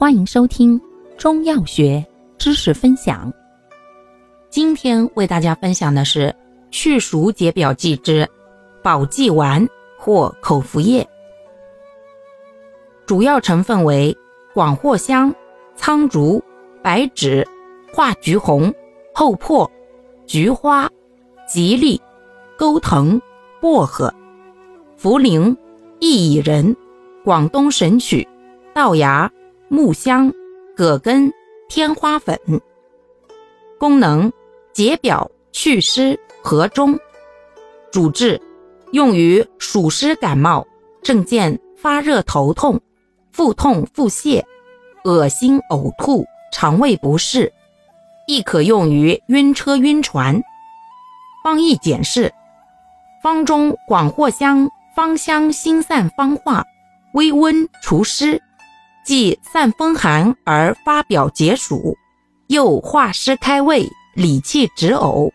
欢迎收听中药学知识分享。今天为大家分享的是去暑解表剂之保济丸或口服液，主要成分为广藿香、苍术、白芷、化橘红、厚朴、菊花、吉利、钩藤、薄荷、茯苓、薏苡仁、广东神曲、稻芽。木香、葛根、天花粉。功能：解表、祛湿、和中。主治：用于暑湿感冒，症见发热、头痛、腹痛、腹泻、恶心、呕吐、肠胃不适，亦可用于晕车、晕船。方义简释：方中广藿香芳香辛散方化，微温除湿。既散风寒而发表解暑，又化湿开胃、理气止呕。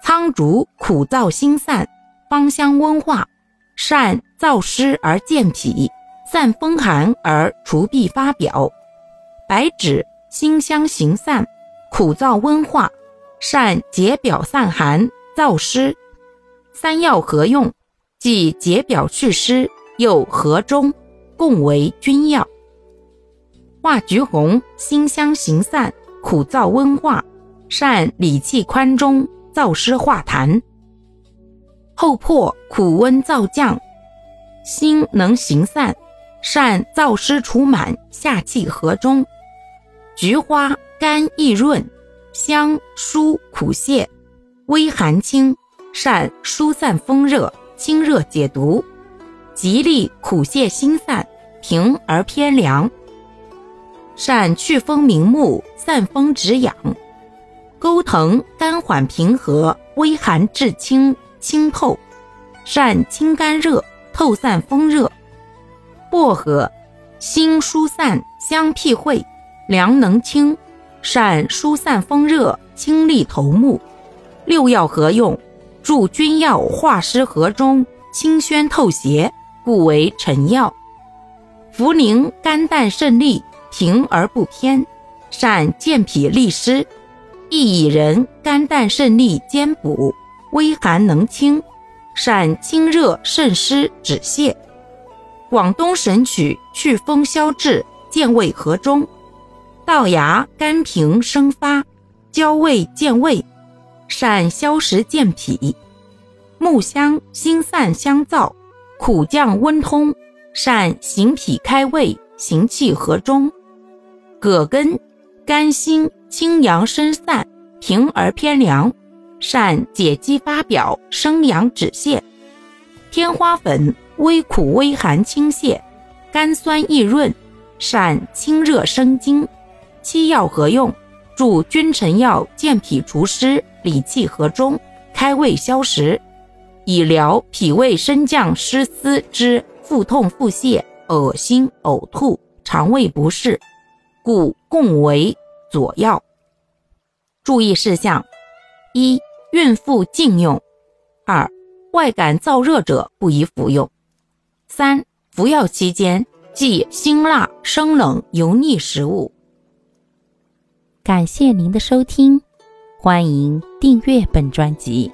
苍术苦燥辛散，芳香温化，善燥湿而健脾，散风寒而除痹发表。白芷辛香行散，苦燥温化，善解表散寒、燥湿。三药合用，既解表祛湿，又和中。共为君药。化橘红辛香行散，苦燥温化，善理气宽中，燥湿化痰。厚朴苦温燥降，辛能行散，善燥湿除满，下气和中。菊花甘益润，香疏苦泻，微寒清，善疏散风热，清热解毒。吉利苦泻心散，平而偏凉，善祛风明目，散风止痒。钩藤甘缓平和，微寒至清，清透，善清肝热，透散风热。薄荷辛疏散，香辟秽，凉能清，善疏散风热，清利头目。六药合用，助君药化湿和中，清宣透邪。故为臣药。茯苓甘淡胜利，平而不偏，善健脾利湿。薏苡仁甘淡胜利，兼补，微寒能清，善清热渗湿止泻。广东神曲祛风消滞，健胃和中。稻芽甘平生发，焦胃健胃，善消食健脾。木香辛散香燥。苦降温通，善行脾开胃、行气和中。葛根甘辛清阳生散，平而偏凉，善解肌发表、生阳止泻。天花粉微苦微寒清泻，甘酸益润，善清热生津。七药合用，助君臣药健脾除湿、理气和中、开胃消食。以疗脾胃升降失司之腹痛、腹泻、恶心、呕吐、肠胃不适，故共为佐药。注意事项：一、孕妇禁用；二、外感燥热者不宜服用；三、服药期间忌辛辣、生冷、油腻食物。感谢您的收听，欢迎订阅本专辑。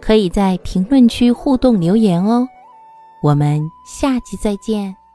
可以在评论区互动留言哦，我们下期再见。